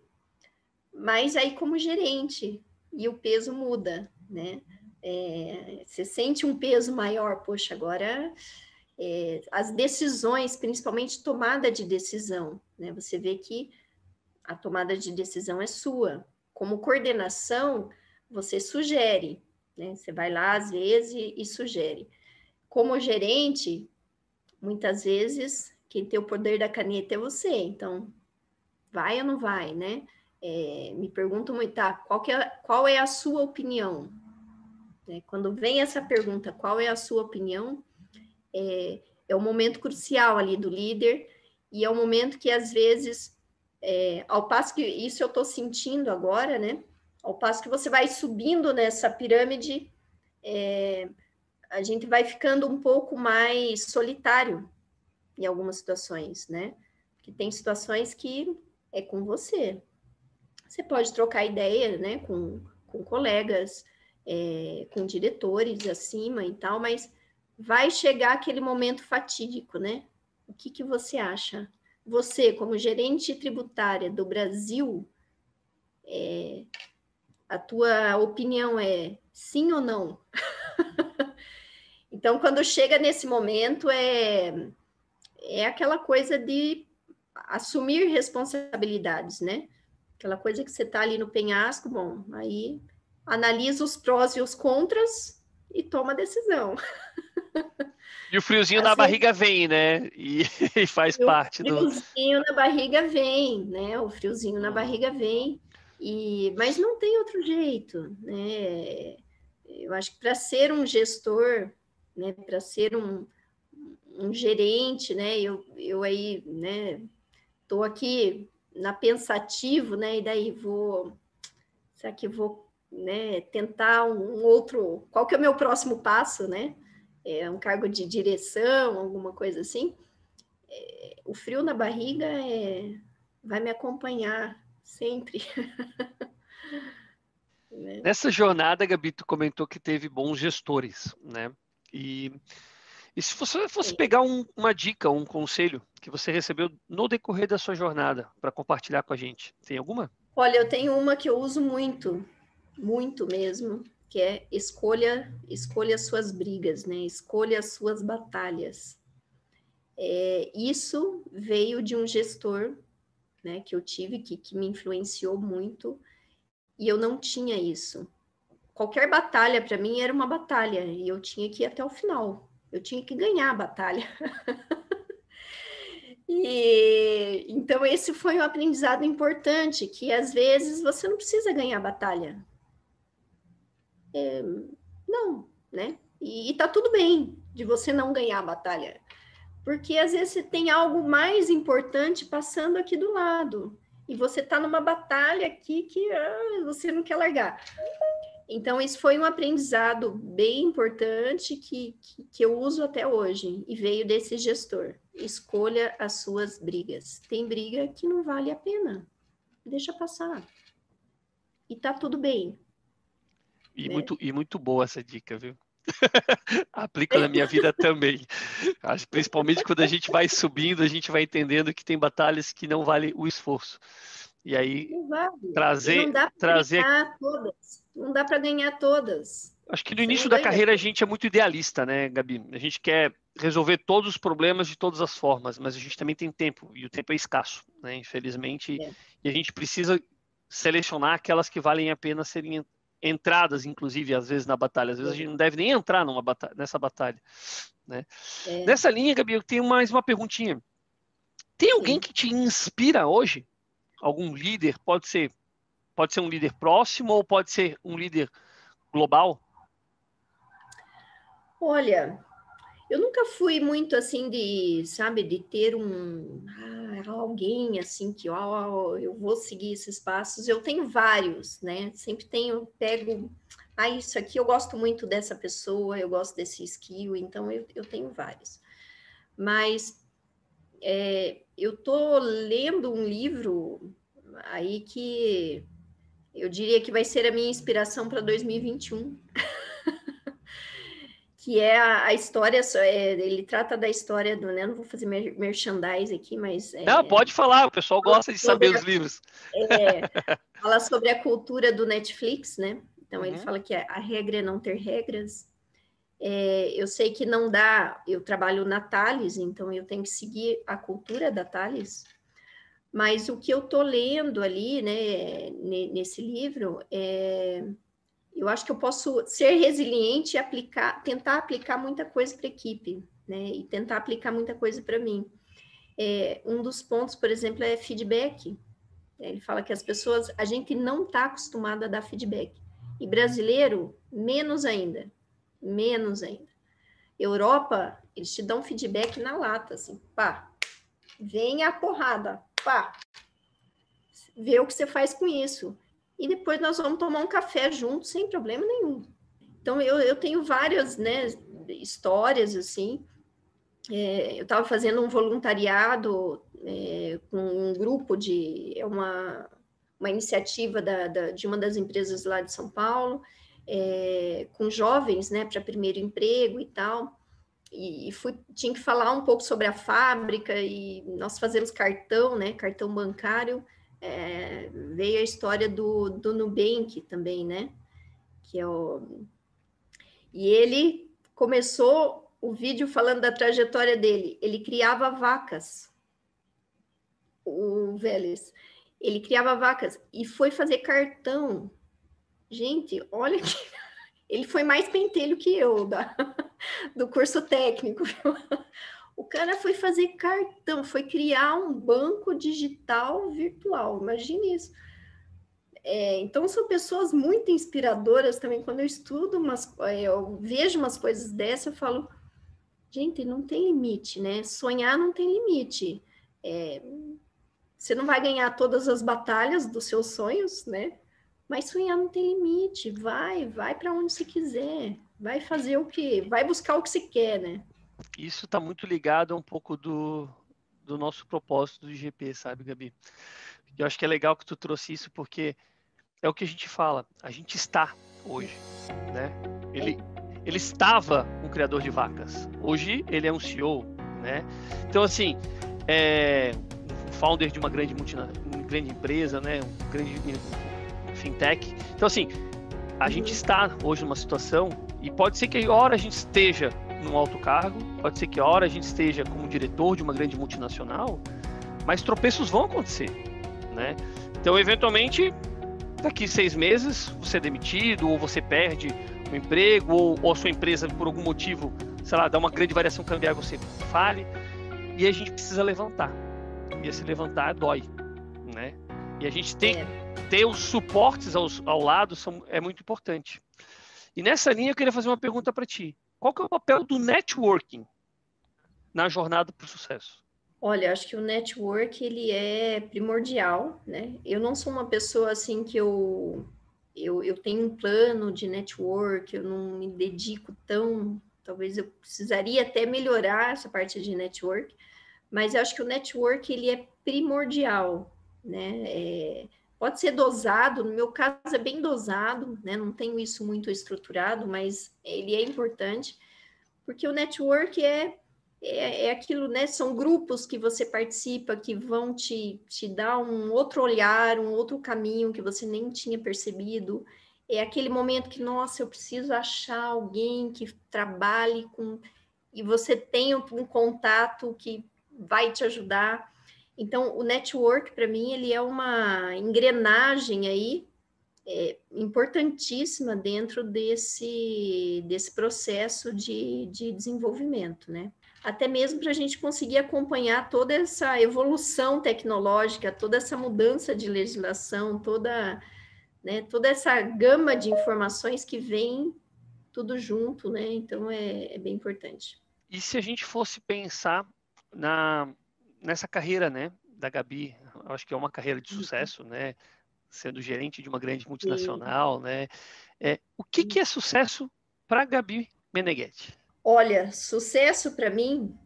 A: mas aí como gerente, e o peso muda, né? É, você sente um peso maior, poxa, agora é, as decisões, principalmente tomada de decisão, né? Você vê que a tomada de decisão é sua. Como coordenação, você sugere, né? Você vai lá às vezes e, sugere. Como gerente, muitas vezes quem tem o poder da caneta é você, então vai ou não vai, né? É, me pergunto muito, tá, qual, é, qual é a sua opinião? É, quando vem essa pergunta, qual é a sua opinião? É, é o momento crucial ali do líder e é o momento que às vezes, é, ao passo que isso eu estou sentindo agora, né? Ao passo que você vai subindo nessa pirâmide, é, a gente vai ficando um pouco mais solitário em algumas situações, né? Porque tem situações que é com você. Você pode trocar ideia, né, com, com colegas, é, com diretores acima e tal, mas vai chegar aquele momento fatídico, né? O que, que você acha? Você, como gerente tributária do Brasil, é, a tua opinião é sim ou não? <laughs> então, quando chega nesse momento, é, é aquela coisa de assumir responsabilidades, né? Aquela coisa que você está ali no penhasco, bom, aí analisa os prós e os contras e toma a decisão.
B: E o friozinho assim, na barriga vem, né? E, <laughs> e faz parte do.
A: O friozinho na barriga vem, né? O friozinho na barriga vem. E, mas não tem outro jeito, né? Eu acho que para ser um gestor, né? Para ser um, um gerente, né? Eu, eu aí, né? Estou aqui na pensativo, né? E daí vou, será que vou, né? Tentar um outro? Qual que é o meu próximo passo, né? É um cargo de direção, alguma coisa assim. É, o frio na barriga é, vai me acompanhar sempre. <laughs>
B: né? Nessa jornada, Gabi, tu comentou que teve bons gestores, né? E e se você fosse pegar um, uma dica, um conselho que você recebeu no decorrer da sua jornada para compartilhar com a gente, tem alguma?
A: Olha, eu tenho uma que eu uso muito, muito mesmo, que é escolha, escolha suas brigas, né? Escolha as suas batalhas. É, isso veio de um gestor, né, que eu tive que, que me influenciou muito e eu não tinha isso. Qualquer batalha para mim era uma batalha e eu tinha que ir até o final. Eu tinha que ganhar a batalha. <laughs> e então esse foi um aprendizado importante que às vezes você não precisa ganhar a batalha. É, não, né? E, e tá tudo bem de você não ganhar a batalha, porque às vezes você tem algo mais importante passando aqui do lado e você tá numa batalha aqui que ah, você não quer largar. Então, isso foi um aprendizado bem importante que, que, que, eu uso até hoje e veio desse gestor. Escolha as suas brigas. Tem briga que não vale a pena. Deixa passar. E tá tudo bem.
B: E, né? muito, e muito boa essa dica, viu? <laughs> Aplico na minha vida também. Acho, principalmente quando a gente vai subindo, a gente vai entendendo que tem batalhas que não vale o esforço. E aí trazer, não dá trazer
A: todas. Não dá para ganhar todas.
B: Acho que no início da carreira a gente é muito idealista, né, Gabi? A gente quer resolver todos os problemas de todas as formas, mas a gente também tem tempo e o tempo é escasso, né? Infelizmente, é. e a gente precisa selecionar aquelas que valem a pena serem entradas, inclusive, às vezes na batalha. Às vezes a gente não deve nem entrar numa batalha, nessa batalha. Né? É. Nessa linha, Gabi, eu tenho mais uma perguntinha. Tem alguém Sim. que te inspira hoje? algum líder? Pode ser, pode ser um líder próximo ou pode ser um líder global?
A: Olha, eu nunca fui muito assim de, sabe, de ter um ah, alguém assim que ó, eu vou seguir esses passos. Eu tenho vários, né? Sempre tenho, pego, ah, isso aqui eu gosto muito dessa pessoa, eu gosto desse skill, então eu, eu tenho vários. Mas é, eu estou lendo um livro aí que eu diria que vai ser a minha inspiração para 2021. Que é a, a história, é, ele trata da história do, né, não vou fazer merchandise aqui, mas... É,
B: não, pode falar, o pessoal gosta de saber os livros.
A: É, <laughs> fala sobre a cultura do Netflix, né? Então, uhum. ele fala que a, a regra é não ter regras, é, eu sei que não dá, eu trabalho na Thales, então eu tenho que seguir a cultura da Thales, mas o que eu estou lendo ali, né, nesse livro, é, eu acho que eu posso ser resiliente e aplicar, tentar aplicar muita coisa para a equipe, né? E tentar aplicar muita coisa para mim. É, um dos pontos, por exemplo, é feedback. Ele fala que as pessoas, a gente não está acostumado a dar feedback. E brasileiro, menos ainda. Menos ainda. Europa, eles te dão feedback na lata, assim, pá, vem a porrada, pá, vê o que você faz com isso. E depois nós vamos tomar um café junto, sem problema nenhum. Então, eu, eu tenho várias né, histórias, assim. É, eu estava fazendo um voluntariado é, com um grupo de... É uma, uma iniciativa da, da, de uma das empresas lá de São Paulo, é, com jovens, né, para primeiro emprego e tal. E, fui, tinha que falar um pouco sobre a fábrica e nós fazemos cartão, né, cartão bancário. É, veio a história do, do Nubank também, né, que é o... E ele começou o vídeo falando da trajetória dele. Ele criava vacas, o Vélez. Ele criava vacas e foi fazer cartão Gente, olha que <laughs> ele foi mais pentelho que eu da, <laughs> do curso técnico. O cara foi fazer cartão, foi criar um banco digital virtual. Imagine isso. É, então são pessoas muito inspiradoras também. Quando eu estudo umas, é, eu vejo umas coisas dessas, eu falo, gente, não tem limite, né? Sonhar não tem limite. É, você não vai ganhar todas as batalhas dos seus sonhos, né? Mas sonhar não tem limite, vai, vai para onde você quiser, vai fazer o que, vai buscar o que você quer, né?
B: Isso está muito ligado a um pouco do, do nosso propósito do GP, sabe, Gabi? Eu acho que é legal que tu trouxe isso porque é o que a gente fala, a gente está hoje, né? Ele, ele estava um criador de vacas, hoje ele é um CEO, né? Então, assim, é um founder de uma grande, uma grande empresa, né? Um grande fintech. Então, assim, a gente está hoje numa situação e pode ser que hora a gente esteja num alto cargo, pode ser que a hora a gente esteja como diretor de uma grande multinacional, mas tropeços vão acontecer, né? Então, eventualmente, daqui seis meses, você é demitido ou você perde o emprego ou, ou a sua empresa, por algum motivo, sei lá, dá uma grande variação cambial, você fale e a gente precisa levantar. E esse levantar dói, né? E a gente tem, é ter os suportes ao, ao lado são, é muito importante. E nessa linha eu queria fazer uma pergunta para ti. Qual que é o papel do networking na jornada para o sucesso?
A: Olha, acho que o network ele é primordial, né? Eu não sou uma pessoa assim que eu eu, eu tenho um plano de network, eu não me dedico tão, talvez eu precisaria até melhorar essa parte de network, mas eu acho que o network ele é primordial, né? É, Pode ser dosado, no meu caso é bem dosado, né? Não tenho isso muito estruturado, mas ele é importante, porque o network é, é, é aquilo, né? São grupos que você participa que vão te, te dar um outro olhar, um outro caminho que você nem tinha percebido. É aquele momento que, nossa, eu preciso achar alguém que trabalhe com. E você tem um contato que vai te ajudar. Então, o network, para mim, ele é uma engrenagem aí é, importantíssima dentro desse, desse processo de, de desenvolvimento, né? Até mesmo para a gente conseguir acompanhar toda essa evolução tecnológica, toda essa mudança de legislação, toda, né, toda essa gama de informações que vem tudo junto, né? Então, é, é bem importante.
B: E se a gente fosse pensar na nessa carreira, né, da Gabi, acho que é uma carreira de uhum. sucesso, né, sendo gerente de uma grande multinacional, né, é, o que, que é sucesso para Gabi Meneghetti?
A: Olha, sucesso para mim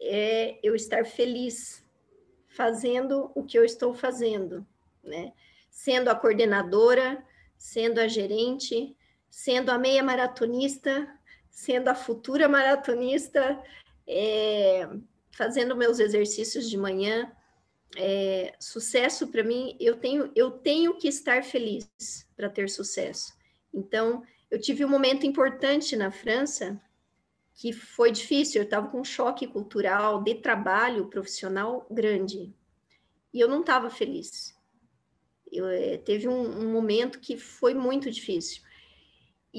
A: é eu estar feliz fazendo o que eu estou fazendo, né, sendo a coordenadora, sendo a gerente, sendo a meia maratonista, sendo a futura maratonista, é, fazendo meus exercícios de manhã. É, sucesso para mim, eu tenho, eu tenho que estar feliz para ter sucesso. Então, eu tive um momento importante na França que foi difícil, eu estava com um choque cultural de trabalho profissional grande e eu não estava feliz. Eu, é, teve um, um, momento que foi muito difícil.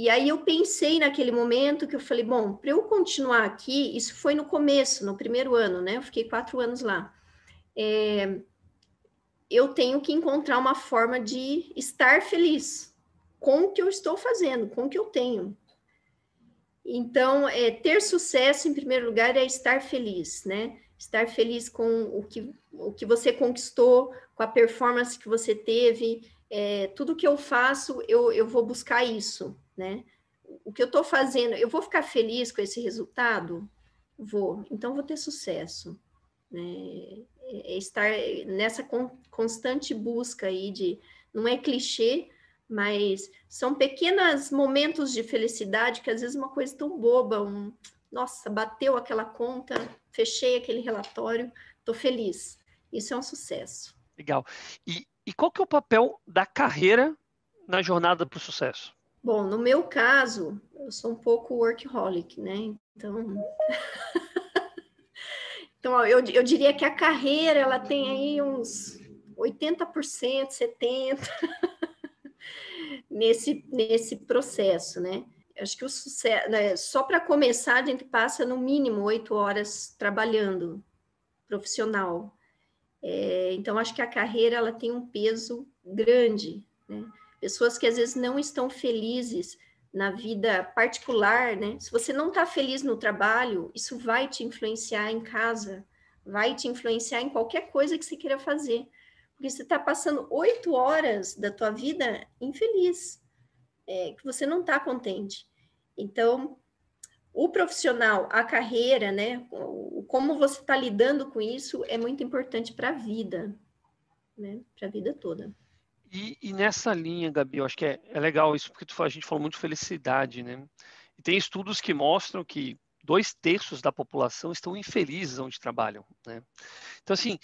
A: E aí eu pensei naquele momento que eu falei, bom, para eu continuar aqui, isso foi no começo, no primeiro ano, né? Eu fiquei quatro anos lá. É, eu tenho que encontrar uma forma de estar feliz com o que eu estou fazendo, com o que eu tenho. Então, é, ter sucesso, em primeiro lugar, é estar feliz, né? Estar feliz com o que, o que você conquistou, com a performance que você teve. É, tudo que eu faço, eu, eu vou buscar isso, né? O que eu estou fazendo, eu vou ficar feliz com esse resultado? Vou. Então, vou ter sucesso. Né? É, é estar nessa constante busca aí de... Não é clichê, mas são pequenos momentos de felicidade que às vezes uma coisa tão boba, um, nossa, bateu aquela conta, fechei aquele relatório, estou feliz. Isso é um sucesso.
B: Legal. E, e qual que é o papel da carreira na jornada para o sucesso?
A: Bom, no meu caso, eu sou um pouco workaholic, né? Então, <laughs> então eu, eu diria que a carreira ela tem aí uns 80%, 70%. <laughs> nesse, nesse processo, né? Acho que o sucesso, né, só para começar, a gente passa no mínimo oito horas trabalhando profissional. É, então, acho que a carreira ela tem um peso grande. Né? Pessoas que às vezes não estão felizes na vida particular, né? Se você não está feliz no trabalho, isso vai te influenciar em casa, vai te influenciar em qualquer coisa que você queira fazer porque você está passando oito horas da tua vida infeliz, é, que você não está contente. Então, o profissional, a carreira, né, como você está lidando com isso é muito importante para a vida, né, para a vida toda.
B: E, e, nessa linha, Gabi, eu acho que é, é legal isso, porque tu, a gente falou muito de felicidade, né? E tem estudos que mostram que dois terços da população estão infelizes onde trabalham, né? Então, assim,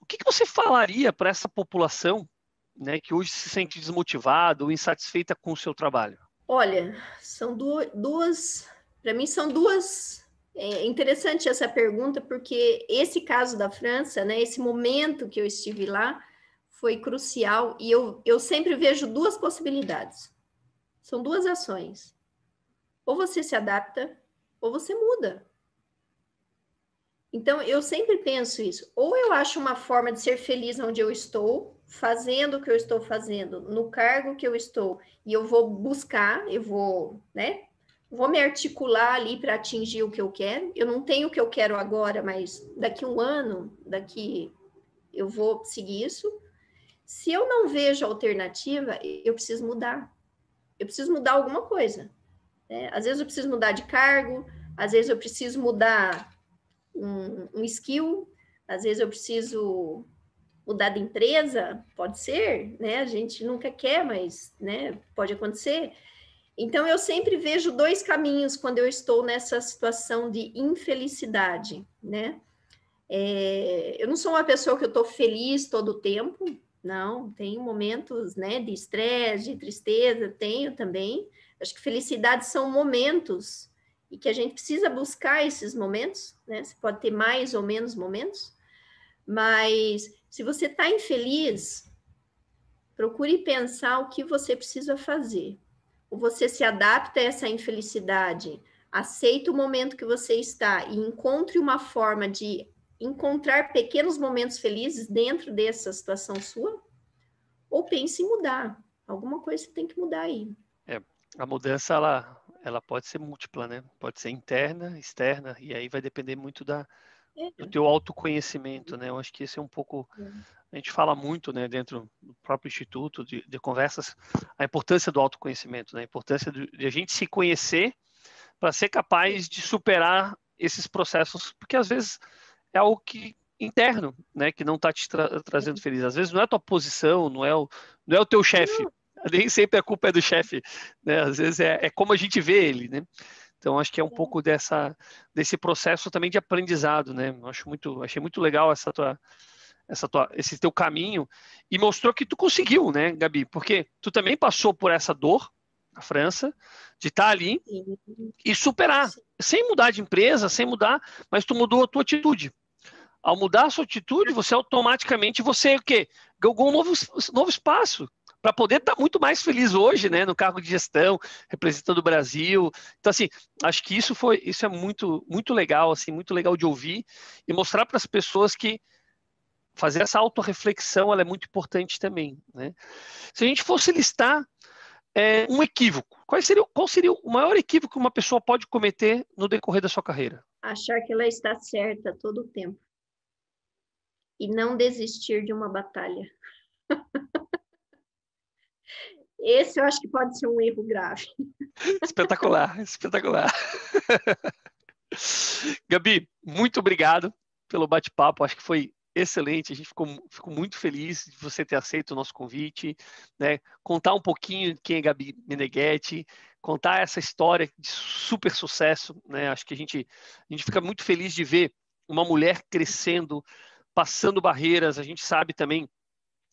B: o que, que você falaria para essa população né, que hoje se sente desmotivada ou insatisfeita com o seu trabalho?
A: Olha, são duas, para mim são duas. É interessante essa pergunta porque esse caso da França, né, esse momento que eu estive lá, foi crucial e eu, eu sempre vejo duas possibilidades. São duas ações. Ou você se adapta, ou você muda. Então, eu sempre penso isso. Ou eu acho uma forma de ser feliz onde eu estou, fazendo o que eu estou fazendo, no cargo que eu estou, e eu vou buscar, eu vou, né? Vou me articular ali para atingir o que eu quero. Eu não tenho o que eu quero agora, mas daqui um ano, daqui eu vou seguir isso. Se eu não vejo alternativa, eu preciso mudar. Eu preciso mudar alguma coisa. Né? Às vezes eu preciso mudar de cargo, às vezes eu preciso mudar um, um skill, às vezes eu preciso mudar de empresa, pode ser, né? A gente nunca quer, mas né, pode acontecer. Então, eu sempre vejo dois caminhos quando eu estou nessa situação de infelicidade, né? É, eu não sou uma pessoa que eu estou feliz todo o tempo, não, tem momentos, né, de estresse, de tristeza, tenho também. Acho que felicidade são momentos e que a gente precisa buscar esses momentos, né? Você pode ter mais ou menos momentos, mas se você está infeliz, procure pensar o que você precisa fazer. Ou você se adapta a essa infelicidade, aceita o momento que você está e encontre uma forma de encontrar pequenos momentos felizes dentro dessa situação sua, ou pense em mudar. Alguma coisa você tem que mudar aí.
B: É, a mudança ela ela pode ser múltipla, né? Pode ser interna, externa, e aí vai depender muito da, do teu autoconhecimento, né? Eu acho que esse é um pouco, a gente fala muito, né, dentro do próprio instituto de, de conversas, a importância do autoconhecimento, né? A importância de, de a gente se conhecer para ser capaz de superar esses processos, porque às vezes é algo que interno, né, que não está te tra trazendo feliz. Às vezes não é a tua posição, não é o, não é o teu chefe, nem sempre a culpa é do chefe, né? Às vezes é, é, como a gente vê ele, né? Então acho que é um pouco dessa desse processo também de aprendizado, né? Acho muito, achei muito legal essa tua essa tua, esse teu caminho e mostrou que tu conseguiu, né, Gabi? Porque tu também passou por essa dor na França de estar tá ali e superar, sem mudar de empresa, sem mudar, mas tu mudou a tua atitude. Ao mudar a sua atitude, você automaticamente você o quê? Ganhou um novo, novo espaço para poder estar tá muito mais feliz hoje, né, no cargo de gestão, representando o Brasil. Então, assim, acho que isso foi, isso é muito, muito legal, assim, muito legal de ouvir e mostrar para as pessoas que fazer essa autorreflexão ela é muito importante também, né? Se a gente fosse listar é, um equívoco, qual seria, qual seria o maior equívoco que uma pessoa pode cometer no decorrer da sua carreira?
A: Achar que ela está certa todo o tempo e não desistir de uma batalha. <laughs> Esse eu acho que pode ser um erro grave. <laughs>
B: Espetacular, espetacular. <laughs> Gabi, muito obrigado pelo bate-papo. Acho que foi excelente. A gente ficou, ficou muito feliz de você ter aceito o nosso convite, né? Contar um pouquinho quem é Gabi Meneghetti, contar essa história de super sucesso, né? Acho que a gente, a gente fica muito feliz de ver uma mulher crescendo, passando barreiras. A gente sabe também,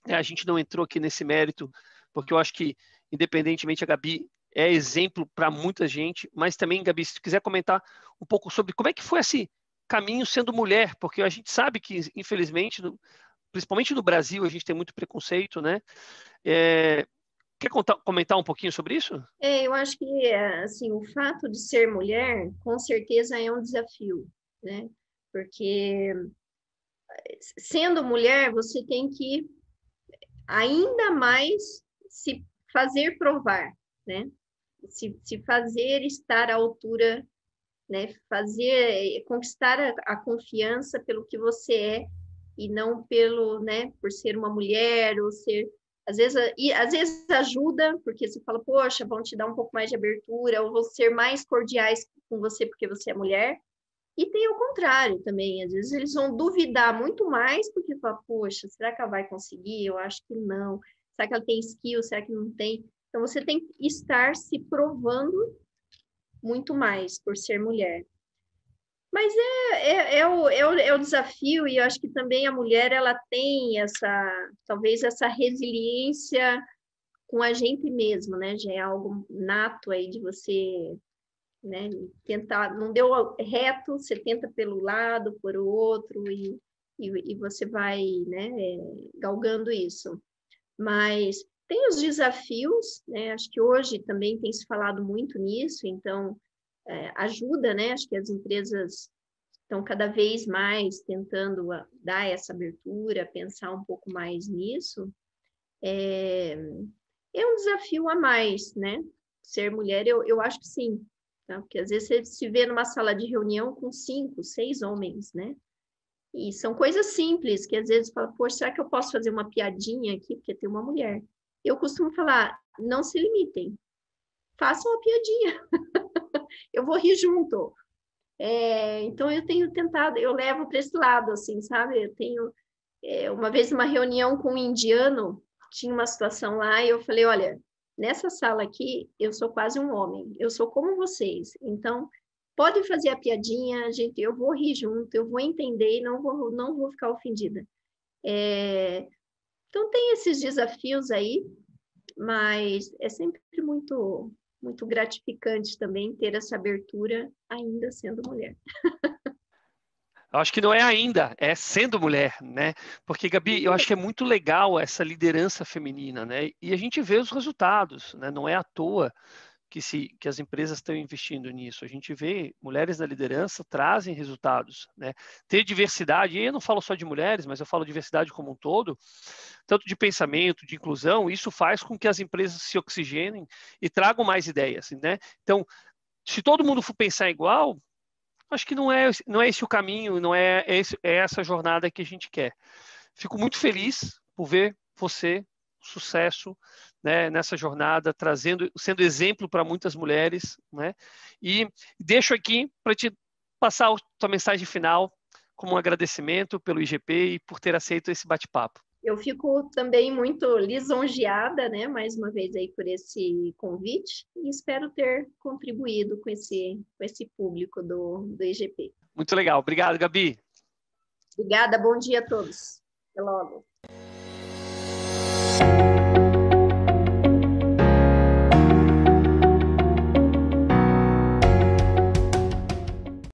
B: né? a gente não entrou aqui nesse mérito, porque eu acho que, independentemente, a Gabi é exemplo para muita gente, mas também, Gabi, se tu quiser comentar um pouco sobre como é que foi esse caminho sendo mulher, porque a gente sabe que, infelizmente, no, principalmente no Brasil, a gente tem muito preconceito, né? É, quer contar, comentar um pouquinho sobre isso?
A: É, eu acho que, assim, o fato de ser mulher, com certeza é um desafio, né? Porque sendo mulher, você tem que ainda mais se fazer provar, né? Se, se fazer estar à altura né? Fazer, conquistar a, a, confiança pelo que você é e não pelo, né? Por ser uma mulher ou ser, às vezes, e às vezes ajuda porque você fala, poxa, vão te dar um pouco mais de abertura ou vão ser mais cordiais com você porque você é mulher. E tem o contrário também, às vezes eles vão duvidar muito mais porque fala, poxa, será que ela vai conseguir? Eu acho que não. Será que ela tem skill? Será que não tem? Então você tem que estar se provando muito mais por ser mulher. Mas é, é, é, o, é, o, é o desafio, e eu acho que também a mulher ela tem essa, talvez essa resiliência com a gente mesmo, né? Já é algo nato aí de você né? tentar, não deu reto, você tenta pelo lado, por outro, e, e, e você vai né, é, galgando isso. Mas tem os desafios, né? Acho que hoje também tem se falado muito nisso, então é, ajuda, né? Acho que as empresas estão cada vez mais tentando dar essa abertura, pensar um pouco mais nisso. É, é um desafio a mais, né? Ser mulher, eu, eu acho que sim, tá? porque às vezes você se vê numa sala de reunião com cinco, seis homens, né? E são coisas simples que às vezes fala, poxa, será que eu posso fazer uma piadinha aqui porque tem uma mulher? eu costumo falar, não se limitem, façam a piadinha, <laughs> eu vou rir junto. É, então eu tenho tentado, eu levo para esse lado, assim, sabe? Eu tenho é, uma vez uma reunião com um indiano, tinha uma situação lá e eu falei, olha, nessa sala aqui eu sou quase um homem, eu sou como vocês, então podem fazer a piadinha, gente, eu vou rir junto, eu vou entender e não vou, não vou ficar ofendida. É, então tem esses desafios aí, mas é sempre muito muito gratificante também ter essa abertura ainda sendo mulher. <laughs>
B: Eu acho que não é ainda, é sendo mulher, né? Porque, Gabi, eu acho que é muito legal essa liderança feminina, né? E a gente vê os resultados, né? Não é à toa que, se, que as empresas estão investindo nisso. A gente vê mulheres na liderança trazem resultados. Né? Ter diversidade, e eu não falo só de mulheres, mas eu falo diversidade como um todo, tanto de pensamento, de inclusão, isso faz com que as empresas se oxigenem e tragam mais ideias. Né? Então, se todo mundo for pensar igual, acho que não é, não é esse o caminho, não é, esse, é essa jornada que a gente quer. Fico muito feliz por ver você sucesso né, nessa jornada, trazendo, sendo exemplo para muitas mulheres, né? E deixo aqui para te passar a tua mensagem final como um agradecimento pelo IGP e por ter aceito esse bate-papo.
A: Eu fico também muito lisonjeada, né, mais uma vez aí por esse convite e espero ter contribuído com esse, com esse público do, do IGP.
B: Muito legal. Obrigado, Gabi.
A: Obrigada. Bom dia a todos. Até logo.